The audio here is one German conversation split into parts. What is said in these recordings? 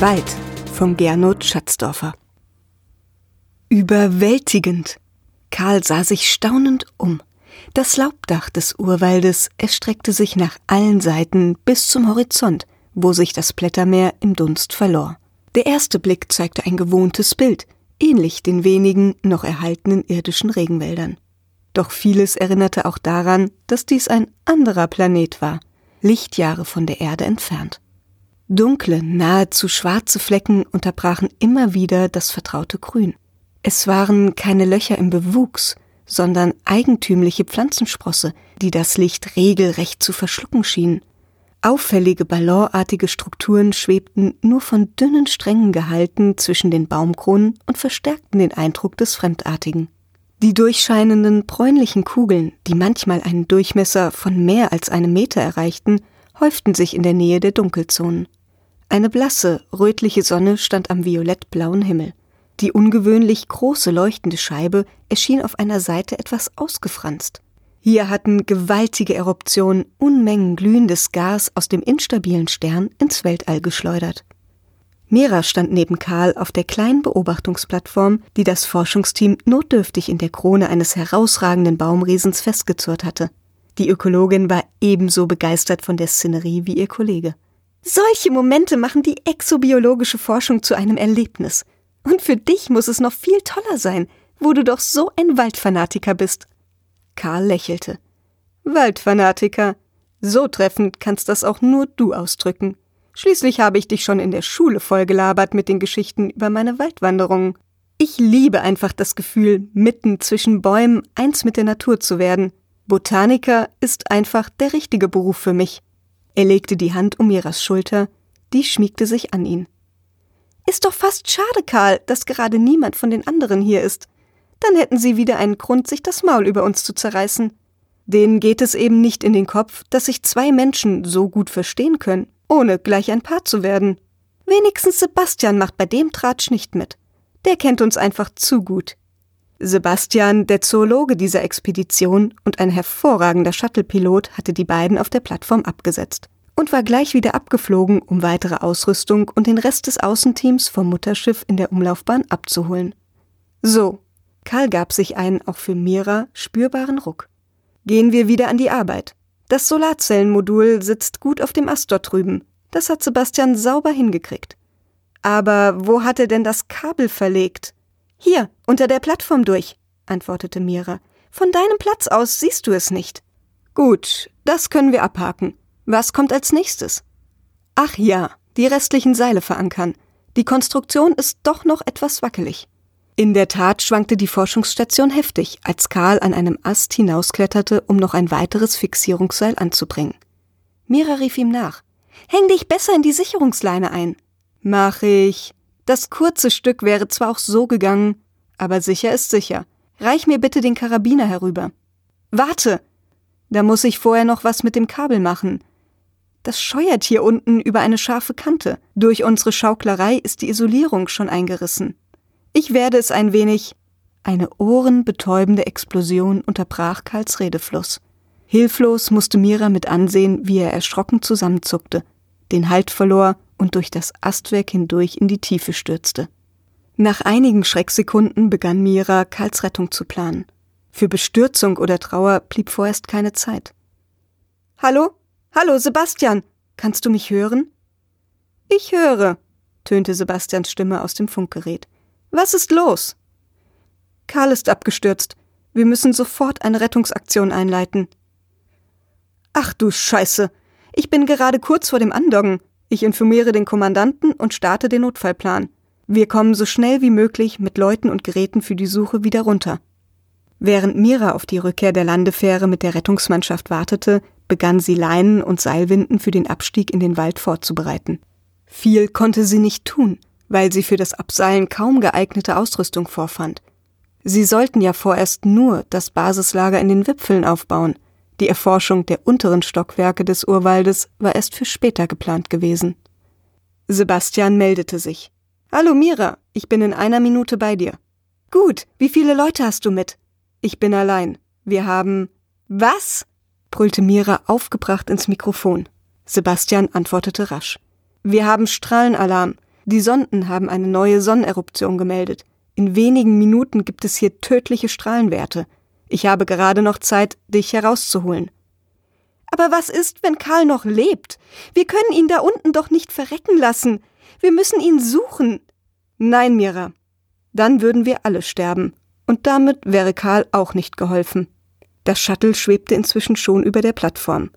Wald von Gernot Schatzdorfer. Überwältigend. Karl sah sich staunend um. Das Laubdach des Urwaldes erstreckte sich nach allen Seiten bis zum Horizont, wo sich das Blättermeer im Dunst verlor. Der erste Blick zeigte ein gewohntes Bild, ähnlich den wenigen noch erhaltenen irdischen Regenwäldern. Doch vieles erinnerte auch daran, dass dies ein anderer Planet war, Lichtjahre von der Erde entfernt. Dunkle, nahezu schwarze Flecken unterbrachen immer wieder das vertraute Grün. Es waren keine Löcher im Bewuchs, sondern eigentümliche Pflanzensprosse, die das Licht regelrecht zu verschlucken schienen. Auffällige ballonartige Strukturen schwebten nur von dünnen Strängen gehalten zwischen den Baumkronen und verstärkten den Eindruck des Fremdartigen. Die durchscheinenden bräunlichen Kugeln, die manchmal einen Durchmesser von mehr als einem Meter erreichten, häuften sich in der Nähe der Dunkelzonen. Eine blasse, rötliche Sonne stand am violettblauen Himmel. Die ungewöhnlich große leuchtende Scheibe erschien auf einer Seite etwas ausgefranst. Hier hatten gewaltige Eruptionen Unmengen glühendes Gas aus dem instabilen Stern ins Weltall geschleudert. Mera stand neben Karl auf der kleinen Beobachtungsplattform, die das Forschungsteam notdürftig in der Krone eines herausragenden Baumriesens festgezurrt hatte. Die Ökologin war ebenso begeistert von der Szenerie wie ihr Kollege. Solche Momente machen die exobiologische Forschung zu einem Erlebnis. Und für dich muss es noch viel toller sein, wo du doch so ein Waldfanatiker bist. Karl lächelte. Waldfanatiker. So treffend kannst das auch nur du ausdrücken. Schließlich habe ich dich schon in der Schule vollgelabert mit den Geschichten über meine Waldwanderungen. Ich liebe einfach das Gefühl, mitten zwischen Bäumen eins mit der Natur zu werden. Botaniker ist einfach der richtige Beruf für mich. Er legte die Hand um Miras Schulter, die schmiegte sich an ihn. Ist doch fast schade, Karl, dass gerade niemand von den anderen hier ist dann hätten sie wieder einen Grund, sich das Maul über uns zu zerreißen. Denen geht es eben nicht in den Kopf, dass sich zwei Menschen so gut verstehen können, ohne gleich ein Paar zu werden. Wenigstens Sebastian macht bei dem Tratsch nicht mit. Der kennt uns einfach zu gut. Sebastian, der Zoologe dieser Expedition und ein hervorragender Shuttle-Pilot, hatte die beiden auf der Plattform abgesetzt und war gleich wieder abgeflogen, um weitere Ausrüstung und den Rest des Außenteams vom Mutterschiff in der Umlaufbahn abzuholen. So, Karl gab sich einen auch für Mira spürbaren Ruck. Gehen wir wieder an die Arbeit. Das Solarzellenmodul sitzt gut auf dem Ast dort drüben. Das hat Sebastian sauber hingekriegt. Aber wo hat er denn das Kabel verlegt? Hier, unter der Plattform durch, antwortete Mira. Von deinem Platz aus siehst du es nicht. Gut, das können wir abhaken. Was kommt als nächstes? Ach ja, die restlichen Seile verankern. Die Konstruktion ist doch noch etwas wackelig. In der Tat schwankte die Forschungsstation heftig, als Karl an einem Ast hinauskletterte, um noch ein weiteres Fixierungsseil anzubringen. Mira rief ihm nach. Häng dich besser in die Sicherungsleine ein. Mach ich. Das kurze Stück wäre zwar auch so gegangen, aber sicher ist sicher. Reich mir bitte den Karabiner herüber. Warte! Da muss ich vorher noch was mit dem Kabel machen. Das scheuert hier unten über eine scharfe Kante. Durch unsere Schauklerei ist die Isolierung schon eingerissen. Ich werde es ein wenig. Eine ohrenbetäubende Explosion unterbrach Karls Redefluss. Hilflos musste Mira mit ansehen, wie er erschrocken zusammenzuckte, den Halt verlor und durch das Astwerk hindurch in die Tiefe stürzte. Nach einigen Schrecksekunden begann Mira, Karls Rettung zu planen. Für Bestürzung oder Trauer blieb vorerst keine Zeit. Hallo? Hallo, Sebastian! Kannst du mich hören? Ich höre, tönte Sebastians Stimme aus dem Funkgerät. Was ist los? Karl ist abgestürzt. Wir müssen sofort eine Rettungsaktion einleiten. Ach du Scheiße. Ich bin gerade kurz vor dem Andoggen. Ich informiere den Kommandanten und starte den Notfallplan. Wir kommen so schnell wie möglich mit Leuten und Geräten für die Suche wieder runter. Während Mira auf die Rückkehr der Landefähre mit der Rettungsmannschaft wartete, begann sie Leinen und Seilwinden für den Abstieg in den Wald vorzubereiten. Viel konnte sie nicht tun weil sie für das Abseilen kaum geeignete Ausrüstung vorfand. Sie sollten ja vorerst nur das Basislager in den Wipfeln aufbauen. Die Erforschung der unteren Stockwerke des Urwaldes war erst für später geplant gewesen. Sebastian meldete sich. Hallo Mira, ich bin in einer Minute bei dir. Gut, wie viele Leute hast du mit? Ich bin allein. Wir haben. Was? brüllte Mira aufgebracht ins Mikrofon. Sebastian antwortete rasch. Wir haben Strahlenalarm. Die Sonden haben eine neue Sonneneruption gemeldet. In wenigen Minuten gibt es hier tödliche Strahlenwerte. Ich habe gerade noch Zeit, dich herauszuholen. Aber was ist, wenn Karl noch lebt? Wir können ihn da unten doch nicht verrecken lassen. Wir müssen ihn suchen. Nein, Mira. Dann würden wir alle sterben. Und damit wäre Karl auch nicht geholfen. Das Shuttle schwebte inzwischen schon über der Plattform.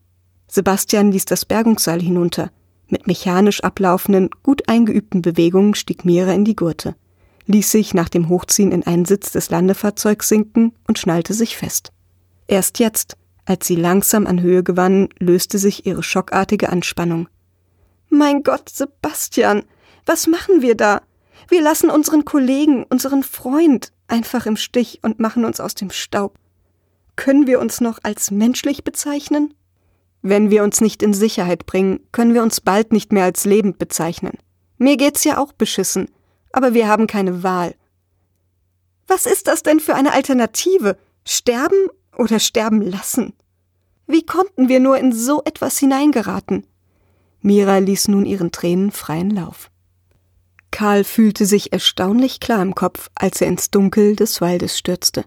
Sebastian ließ das Bergungsseil hinunter. Mit mechanisch ablaufenden, gut eingeübten Bewegungen stieg Mira in die Gurte, ließ sich nach dem Hochziehen in einen Sitz des Landefahrzeugs sinken und schnallte sich fest. Erst jetzt, als sie langsam an Höhe gewann, löste sich ihre schockartige Anspannung. Mein Gott, Sebastian, was machen wir da? Wir lassen unseren Kollegen, unseren Freund einfach im Stich und machen uns aus dem Staub. Können wir uns noch als menschlich bezeichnen? Wenn wir uns nicht in Sicherheit bringen, können wir uns bald nicht mehr als lebend bezeichnen. Mir geht's ja auch beschissen, aber wir haben keine Wahl. Was ist das denn für eine Alternative? Sterben oder sterben lassen? Wie konnten wir nur in so etwas hineingeraten? Mira ließ nun ihren Tränen freien Lauf. Karl fühlte sich erstaunlich klar im Kopf, als er ins Dunkel des Waldes stürzte.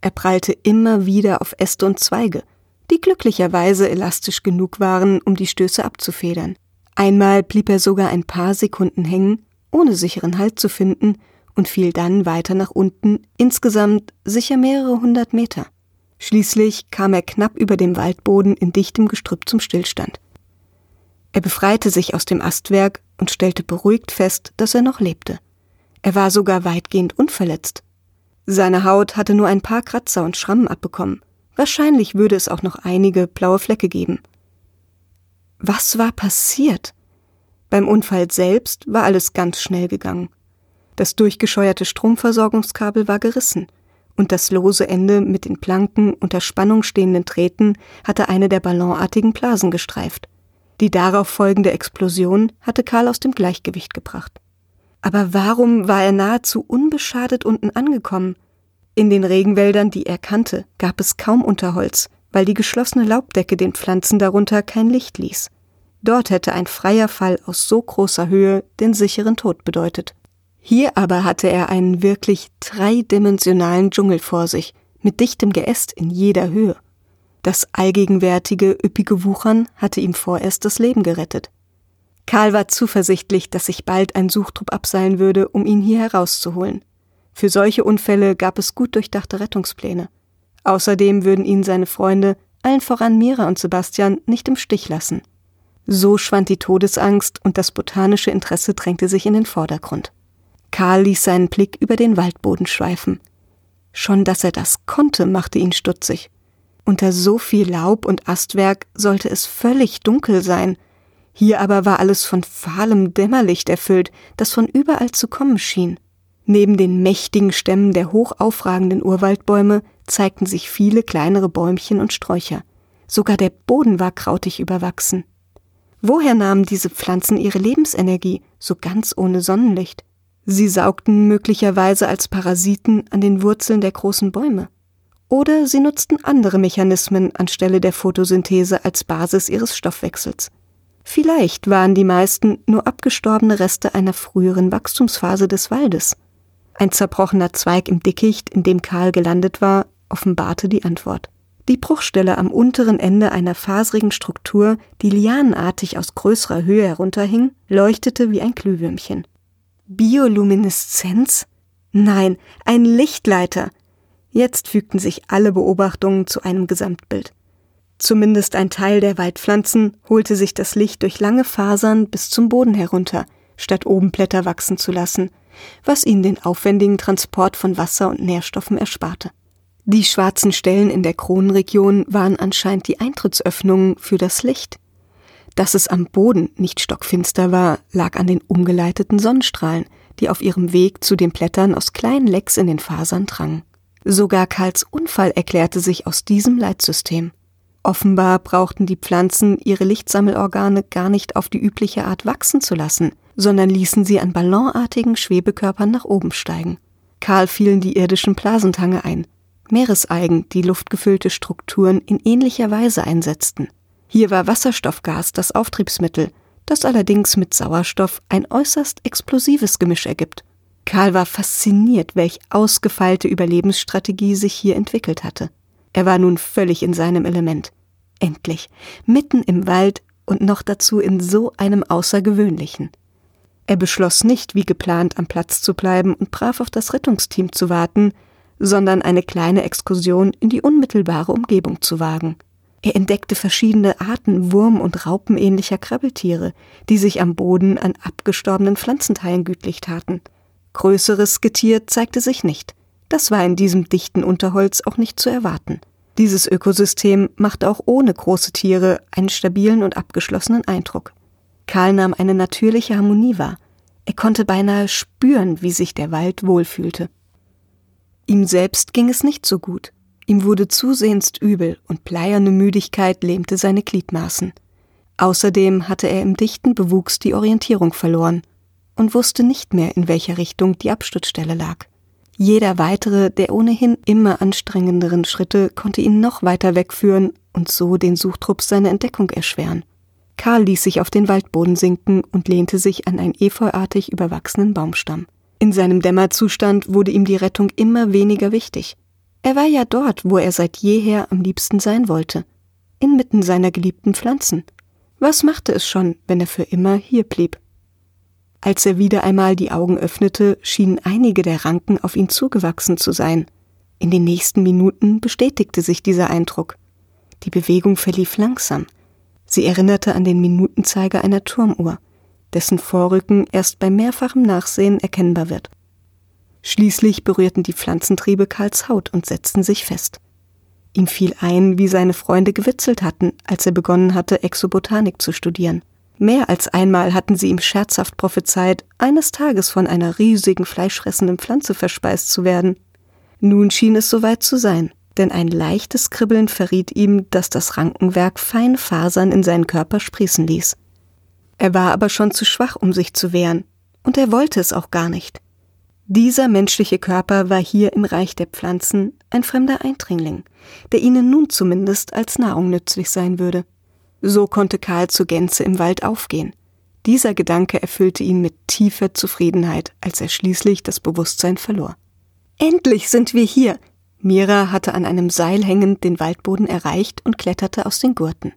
Er prallte immer wieder auf Äste und Zweige, die glücklicherweise elastisch genug waren, um die Stöße abzufedern. Einmal blieb er sogar ein paar Sekunden hängen, ohne sicheren Halt zu finden, und fiel dann weiter nach unten, insgesamt sicher mehrere hundert Meter. Schließlich kam er knapp über dem Waldboden in dichtem Gestrüpp zum Stillstand. Er befreite sich aus dem Astwerk und stellte beruhigt fest, dass er noch lebte. Er war sogar weitgehend unverletzt. Seine Haut hatte nur ein paar Kratzer und Schrammen abbekommen. Wahrscheinlich würde es auch noch einige blaue Flecke geben. Was war passiert? Beim Unfall selbst war alles ganz schnell gegangen. Das durchgescheuerte Stromversorgungskabel war gerissen, und das lose Ende mit den Planken unter Spannung stehenden Drähten hatte eine der ballonartigen Blasen gestreift. Die darauf folgende Explosion hatte Karl aus dem Gleichgewicht gebracht. Aber warum war er nahezu unbeschadet unten angekommen? In den Regenwäldern, die er kannte, gab es kaum Unterholz, weil die geschlossene Laubdecke den Pflanzen darunter kein Licht ließ. Dort hätte ein freier Fall aus so großer Höhe den sicheren Tod bedeutet. Hier aber hatte er einen wirklich dreidimensionalen Dschungel vor sich, mit dichtem Geäst in jeder Höhe. Das allgegenwärtige, üppige Wuchern hatte ihm vorerst das Leben gerettet. Karl war zuversichtlich, dass sich bald ein Suchtrupp abseilen würde, um ihn hier herauszuholen. Für solche Unfälle gab es gut durchdachte Rettungspläne. Außerdem würden ihn seine Freunde, allen voran Mira und Sebastian, nicht im Stich lassen. So schwand die Todesangst und das botanische Interesse drängte sich in den Vordergrund. Karl ließ seinen Blick über den Waldboden schweifen. Schon dass er das konnte, machte ihn stutzig. Unter so viel Laub und Astwerk sollte es völlig dunkel sein. Hier aber war alles von fahlem Dämmerlicht erfüllt, das von überall zu kommen schien. Neben den mächtigen Stämmen der hoch aufragenden Urwaldbäume zeigten sich viele kleinere Bäumchen und Sträucher. Sogar der Boden war krautig überwachsen. Woher nahmen diese Pflanzen ihre Lebensenergie, so ganz ohne Sonnenlicht? Sie saugten möglicherweise als Parasiten an den Wurzeln der großen Bäume. Oder sie nutzten andere Mechanismen anstelle der Photosynthese als Basis ihres Stoffwechsels. Vielleicht waren die meisten nur abgestorbene Reste einer früheren Wachstumsphase des Waldes. Ein zerbrochener Zweig im Dickicht, in dem Karl gelandet war, offenbarte die Antwort. Die Bruchstelle am unteren Ende einer faserigen Struktur, die lianenartig aus größerer Höhe herunterhing, leuchtete wie ein Glühwürmchen. Biolumineszenz? Nein, ein Lichtleiter. Jetzt fügten sich alle Beobachtungen zu einem Gesamtbild. Zumindest ein Teil der Waldpflanzen holte sich das Licht durch lange Fasern bis zum Boden herunter, statt oben Blätter wachsen zu lassen – was ihnen den aufwendigen Transport von Wasser und Nährstoffen ersparte. Die schwarzen Stellen in der Kronenregion waren anscheinend die Eintrittsöffnungen für das Licht. Dass es am Boden nicht stockfinster war, lag an den umgeleiteten Sonnenstrahlen, die auf ihrem Weg zu den Blättern aus kleinen Lecks in den Fasern drangen. Sogar Karls Unfall erklärte sich aus diesem Leitsystem. Offenbar brauchten die Pflanzen ihre Lichtsammelorgane gar nicht auf die übliche Art wachsen zu lassen, sondern ließen sie an ballonartigen Schwebekörpern nach oben steigen. Karl fielen die irdischen Blasentange ein, Meereseigen, die luftgefüllte Strukturen in ähnlicher Weise einsetzten. Hier war Wasserstoffgas das Auftriebsmittel, das allerdings mit Sauerstoff ein äußerst explosives Gemisch ergibt. Karl war fasziniert, welch ausgefeilte Überlebensstrategie sich hier entwickelt hatte. Er war nun völlig in seinem Element. Endlich, mitten im Wald und noch dazu in so einem außergewöhnlichen. Er beschloss nicht, wie geplant am Platz zu bleiben und brav auf das Rettungsteam zu warten, sondern eine kleine Exkursion in die unmittelbare Umgebung zu wagen. Er entdeckte verschiedene Arten wurm- und raupenähnlicher Krabbeltiere, die sich am Boden an abgestorbenen Pflanzenteilen gütlich taten. Größeres Getier zeigte sich nicht. Das war in diesem dichten Unterholz auch nicht zu erwarten. Dieses Ökosystem machte auch ohne große Tiere einen stabilen und abgeschlossenen Eindruck. Karl nahm eine natürliche Harmonie wahr. Er konnte beinahe spüren, wie sich der Wald wohlfühlte. Ihm selbst ging es nicht so gut. Ihm wurde zusehends übel und bleierne Müdigkeit lähmte seine Gliedmaßen. Außerdem hatte er im dichten Bewuchs die Orientierung verloren und wusste nicht mehr, in welcher Richtung die Absturzstelle lag. Jeder weitere der ohnehin immer anstrengenderen Schritte konnte ihn noch weiter wegführen und so den Suchtrupps seine Entdeckung erschweren. Karl ließ sich auf den Waldboden sinken und lehnte sich an einen efeuartig überwachsenen Baumstamm. In seinem Dämmerzustand wurde ihm die Rettung immer weniger wichtig. Er war ja dort, wo er seit jeher am liebsten sein wollte, inmitten seiner geliebten Pflanzen. Was machte es schon, wenn er für immer hier blieb? Als er wieder einmal die Augen öffnete, schienen einige der Ranken auf ihn zugewachsen zu sein. In den nächsten Minuten bestätigte sich dieser Eindruck. Die Bewegung verlief langsam. Sie erinnerte an den Minutenzeiger einer Turmuhr, dessen Vorrücken erst bei mehrfachem Nachsehen erkennbar wird. Schließlich berührten die Pflanzentriebe Karls Haut und setzten sich fest. Ihm fiel ein, wie seine Freunde gewitzelt hatten, als er begonnen hatte, Exobotanik zu studieren. Mehr als einmal hatten sie ihm scherzhaft prophezeit, eines Tages von einer riesigen fleischfressenden Pflanze verspeist zu werden. Nun schien es soweit zu sein, denn ein leichtes Kribbeln verriet ihm, dass das Rankenwerk feine Fasern in seinen Körper sprießen ließ. Er war aber schon zu schwach, um sich zu wehren, und er wollte es auch gar nicht. Dieser menschliche Körper war hier im Reich der Pflanzen ein fremder Eindringling, der ihnen nun zumindest als Nahrung nützlich sein würde. So konnte Karl zur Gänze im Wald aufgehen. Dieser Gedanke erfüllte ihn mit tiefer Zufriedenheit, als er schließlich das Bewusstsein verlor. Endlich sind wir hier! Mira hatte an einem Seil hängend den Waldboden erreicht und kletterte aus den Gurten.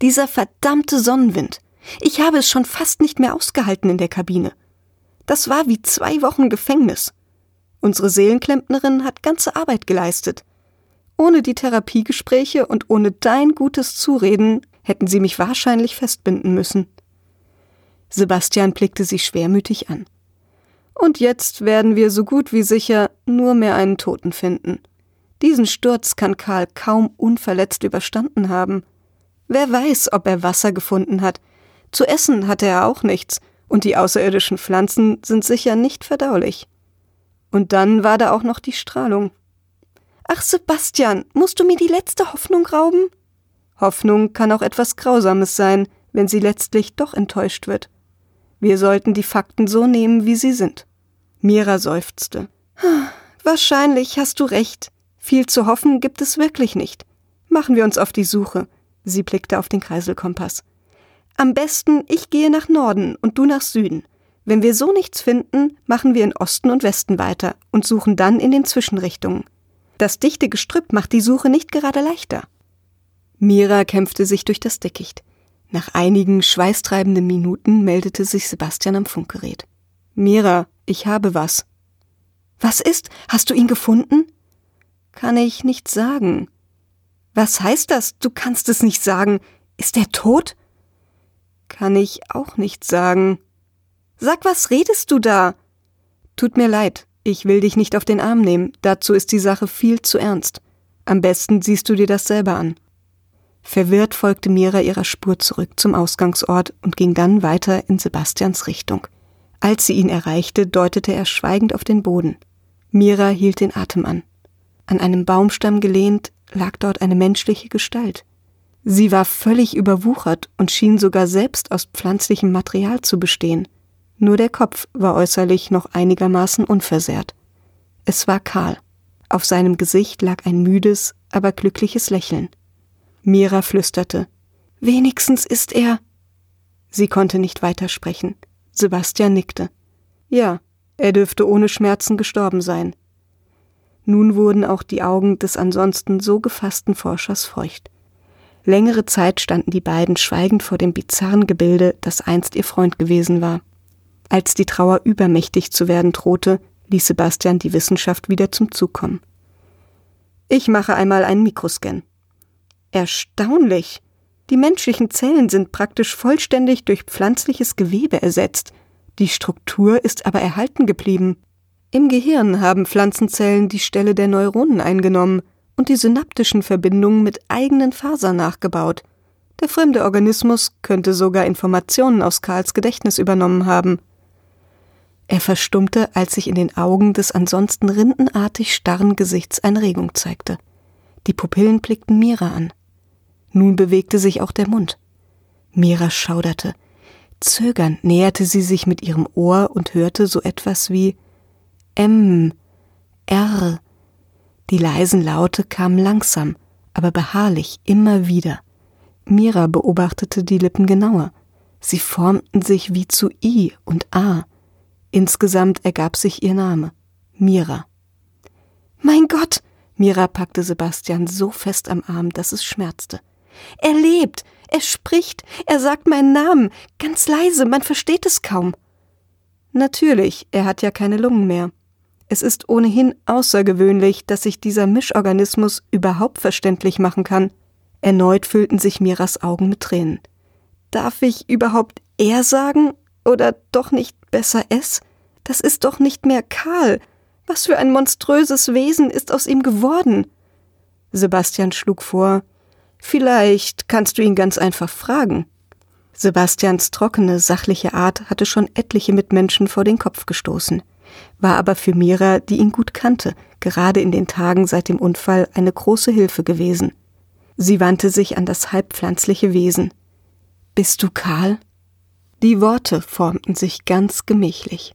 Dieser verdammte Sonnenwind! Ich habe es schon fast nicht mehr ausgehalten in der Kabine. Das war wie zwei Wochen Gefängnis. Unsere Seelenklempnerin hat ganze Arbeit geleistet. Ohne die Therapiegespräche und ohne dein gutes Zureden hätten sie mich wahrscheinlich festbinden müssen. Sebastian blickte sie schwermütig an. Und jetzt werden wir so gut wie sicher nur mehr einen Toten finden. Diesen Sturz kann Karl kaum unverletzt überstanden haben. Wer weiß, ob er Wasser gefunden hat. Zu essen hatte er auch nichts, und die außerirdischen Pflanzen sind sicher nicht verdaulich. Und dann war da auch noch die Strahlung. Ach, Sebastian, musst du mir die letzte Hoffnung rauben? Hoffnung kann auch etwas Grausames sein, wenn sie letztlich doch enttäuscht wird. Wir sollten die Fakten so nehmen, wie sie sind. Mira seufzte. Wahrscheinlich hast du recht. Viel zu hoffen gibt es wirklich nicht. Machen wir uns auf die Suche. Sie blickte auf den Kreiselkompass. Am besten, ich gehe nach Norden und du nach Süden. Wenn wir so nichts finden, machen wir in Osten und Westen weiter und suchen dann in den Zwischenrichtungen. Das dichte Gestrüpp macht die Suche nicht gerade leichter. Mira kämpfte sich durch das Dickicht. Nach einigen schweißtreibenden Minuten meldete sich Sebastian am Funkgerät. Mira, ich habe was. Was ist? Hast du ihn gefunden? Kann ich nicht sagen. Was heißt das? Du kannst es nicht sagen. Ist er tot? Kann ich auch nicht sagen. Sag, was redest du da? Tut mir leid, ich will dich nicht auf den Arm nehmen, dazu ist die Sache viel zu ernst. Am besten siehst du dir das selber an. Verwirrt folgte Mira ihrer Spur zurück zum Ausgangsort und ging dann weiter in Sebastians Richtung. Als sie ihn erreichte, deutete er schweigend auf den Boden. Mira hielt den Atem an. An einem Baumstamm gelehnt lag dort eine menschliche Gestalt. Sie war völlig überwuchert und schien sogar selbst aus pflanzlichem Material zu bestehen. Nur der Kopf war äußerlich noch einigermaßen unversehrt. Es war Karl. Auf seinem Gesicht lag ein müdes, aber glückliches Lächeln. Mira flüsterte. Wenigstens ist er. Sie konnte nicht weitersprechen. Sebastian nickte. Ja, er dürfte ohne Schmerzen gestorben sein. Nun wurden auch die Augen des ansonsten so gefassten Forschers feucht. Längere Zeit standen die beiden schweigend vor dem bizarren Gebilde, das einst ihr Freund gewesen war. Als die Trauer übermächtig zu werden drohte, ließ Sebastian die Wissenschaft wieder zum Zug kommen. Ich mache einmal einen Mikroscan. Erstaunlich. Die menschlichen Zellen sind praktisch vollständig durch pflanzliches Gewebe ersetzt. Die Struktur ist aber erhalten geblieben. Im Gehirn haben Pflanzenzellen die Stelle der Neuronen eingenommen und die synaptischen Verbindungen mit eigenen Fasern nachgebaut. Der fremde Organismus könnte sogar Informationen aus Karls Gedächtnis übernommen haben. Er verstummte, als sich in den Augen des ansonsten rindenartig starren Gesichts eine Regung zeigte. Die Pupillen blickten Mira an. Nun bewegte sich auch der Mund. Mira schauderte. Zögernd näherte sie sich mit ihrem Ohr und hörte so etwas wie M, R. Die leisen Laute kamen langsam, aber beharrlich immer wieder. Mira beobachtete die Lippen genauer. Sie formten sich wie zu I und A. Insgesamt ergab sich ihr Name Mira. Mein Gott! Mira packte Sebastian so fest am Arm, dass es schmerzte. Er lebt, er spricht, er sagt meinen Namen, ganz leise, man versteht es kaum. Natürlich, er hat ja keine Lungen mehr. Es ist ohnehin außergewöhnlich, dass sich dieser Mischorganismus überhaupt verständlich machen kann. Erneut füllten sich Miras Augen mit Tränen. Darf ich überhaupt er sagen oder doch nicht besser es? Das ist doch nicht mehr Karl. Was für ein monströses Wesen ist aus ihm geworden? Sebastian schlug vor, Vielleicht kannst du ihn ganz einfach fragen. Sebastians trockene, sachliche Art hatte schon etliche Mitmenschen vor den Kopf gestoßen war aber für Mira, die ihn gut kannte, gerade in den Tagen seit dem Unfall eine große Hilfe gewesen. Sie wandte sich an das halbpflanzliche Wesen. Bist du Karl? Die Worte formten sich ganz gemächlich.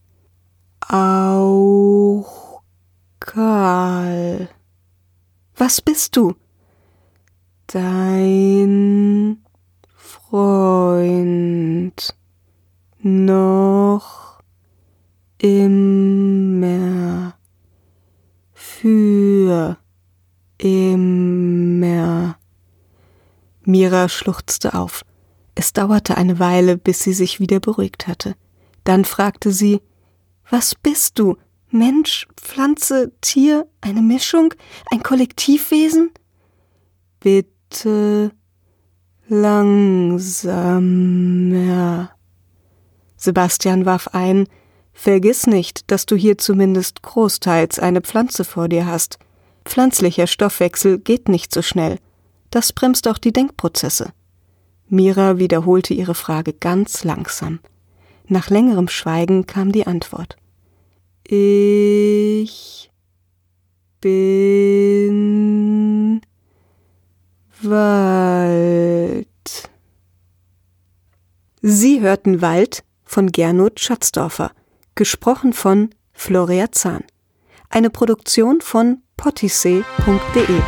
Auch Karl. Was bist du? Dein Freund. Noch immer, für immer. Mira schluchzte auf. Es dauerte eine Weile, bis sie sich wieder beruhigt hatte. Dann fragte sie Was bist du? Mensch, Pflanze, Tier, eine Mischung, ein Kollektivwesen? Bitte langsamer. Sebastian warf ein, Vergiss nicht, dass du hier zumindest großteils eine Pflanze vor dir hast. Pflanzlicher Stoffwechsel geht nicht so schnell. Das bremst auch die Denkprozesse. Mira wiederholte ihre Frage ganz langsam. Nach längerem Schweigen kam die Antwort. Ich bin Wald. Sie hörten Wald von Gernot Schatzdorfer Gesprochen von Floria Zahn. Eine Produktion von pottissee.de